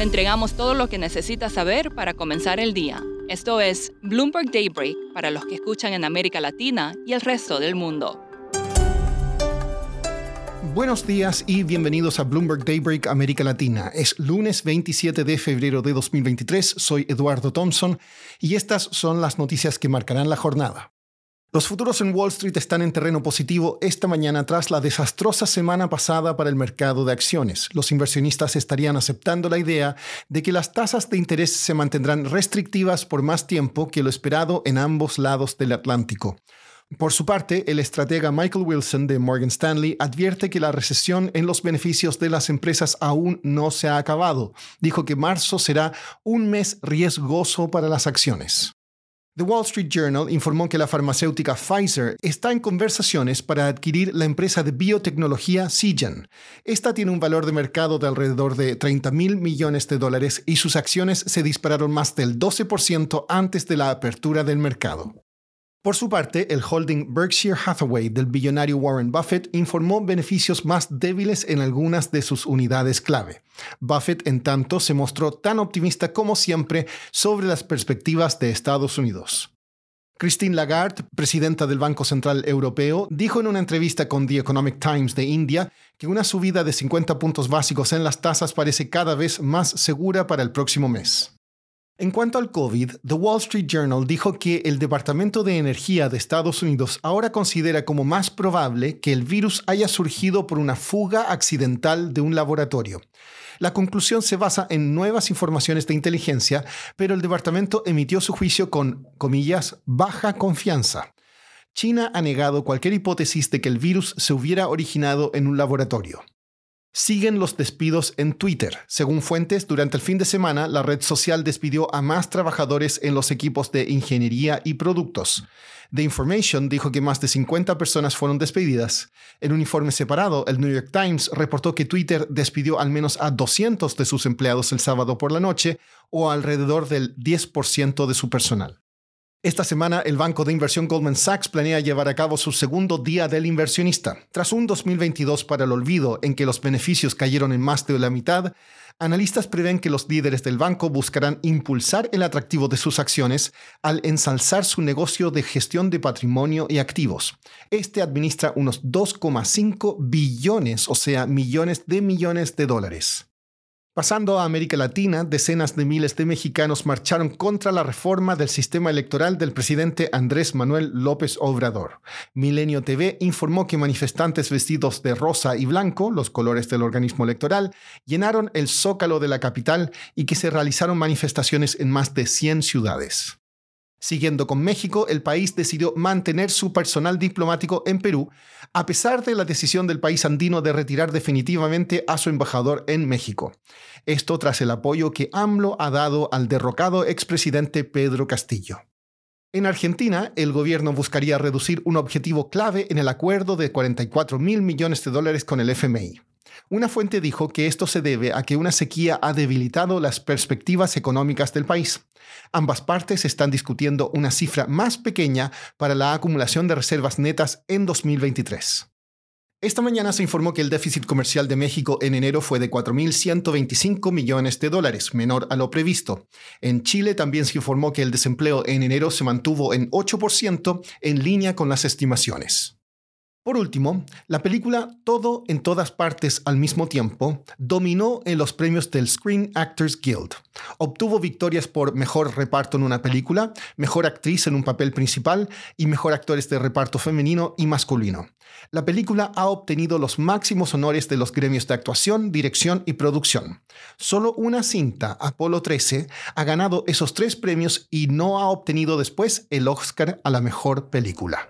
Le entregamos todo lo que necesita saber para comenzar el día. Esto es Bloomberg Daybreak para los que escuchan en América Latina y el resto del mundo. Buenos días y bienvenidos a Bloomberg Daybreak América Latina. Es lunes 27 de febrero de 2023. Soy Eduardo Thompson y estas son las noticias que marcarán la jornada. Los futuros en Wall Street están en terreno positivo esta mañana tras la desastrosa semana pasada para el mercado de acciones. Los inversionistas estarían aceptando la idea de que las tasas de interés se mantendrán restrictivas por más tiempo que lo esperado en ambos lados del Atlántico. Por su parte, el estratega Michael Wilson de Morgan Stanley advierte que la recesión en los beneficios de las empresas aún no se ha acabado. Dijo que marzo será un mes riesgoso para las acciones. The Wall Street Journal informó que la farmacéutica Pfizer está en conversaciones para adquirir la empresa de biotecnología Seagen. Esta tiene un valor de mercado de alrededor de 30 mil millones de dólares y sus acciones se dispararon más del 12% antes de la apertura del mercado. Por su parte, el holding Berkshire Hathaway del billonario Warren Buffett informó beneficios más débiles en algunas de sus unidades clave. Buffett, en tanto, se mostró tan optimista como siempre sobre las perspectivas de Estados Unidos. Christine Lagarde, presidenta del Banco Central Europeo, dijo en una entrevista con The Economic Times de India que una subida de 50 puntos básicos en las tasas parece cada vez más segura para el próximo mes. En cuanto al COVID, The Wall Street Journal dijo que el Departamento de Energía de Estados Unidos ahora considera como más probable que el virus haya surgido por una fuga accidental de un laboratorio. La conclusión se basa en nuevas informaciones de inteligencia, pero el departamento emitió su juicio con, comillas, baja confianza. China ha negado cualquier hipótesis de que el virus se hubiera originado en un laboratorio. Siguen los despidos en Twitter. Según fuentes, durante el fin de semana, la red social despidió a más trabajadores en los equipos de ingeniería y productos. The Information dijo que más de 50 personas fueron despedidas. En un informe separado, el New York Times reportó que Twitter despidió al menos a 200 de sus empleados el sábado por la noche, o alrededor del 10% de su personal. Esta semana, el banco de inversión Goldman Sachs planea llevar a cabo su segundo Día del Inversionista. Tras un 2022 para el olvido en que los beneficios cayeron en más de la mitad, analistas prevén que los líderes del banco buscarán impulsar el atractivo de sus acciones al ensalzar su negocio de gestión de patrimonio y activos. Este administra unos 2,5 billones, o sea, millones de millones de dólares. Pasando a América Latina, decenas de miles de mexicanos marcharon contra la reforma del sistema electoral del presidente Andrés Manuel López Obrador. Milenio TV informó que manifestantes vestidos de rosa y blanco, los colores del organismo electoral, llenaron el zócalo de la capital y que se realizaron manifestaciones en más de 100 ciudades. Siguiendo con México, el país decidió mantener su personal diplomático en Perú, a pesar de la decisión del país andino de retirar definitivamente a su embajador en México. Esto tras el apoyo que AMLO ha dado al derrocado expresidente Pedro Castillo. En Argentina, el gobierno buscaría reducir un objetivo clave en el acuerdo de 44 mil millones de dólares con el FMI. Una fuente dijo que esto se debe a que una sequía ha debilitado las perspectivas económicas del país. Ambas partes están discutiendo una cifra más pequeña para la acumulación de reservas netas en 2023. Esta mañana se informó que el déficit comercial de México en enero fue de 4.125 millones de dólares, menor a lo previsto. En Chile también se informó que el desempleo en enero se mantuvo en 8% en línea con las estimaciones. Por último, la película Todo en todas partes al mismo tiempo dominó en los premios del Screen Actors Guild. Obtuvo victorias por mejor reparto en una película, mejor actriz en un papel principal y mejor actores de reparto femenino y masculino. La película ha obtenido los máximos honores de los gremios de actuación, dirección y producción. Solo una cinta, Apolo 13, ha ganado esos tres premios y no ha obtenido después el Oscar a la mejor película.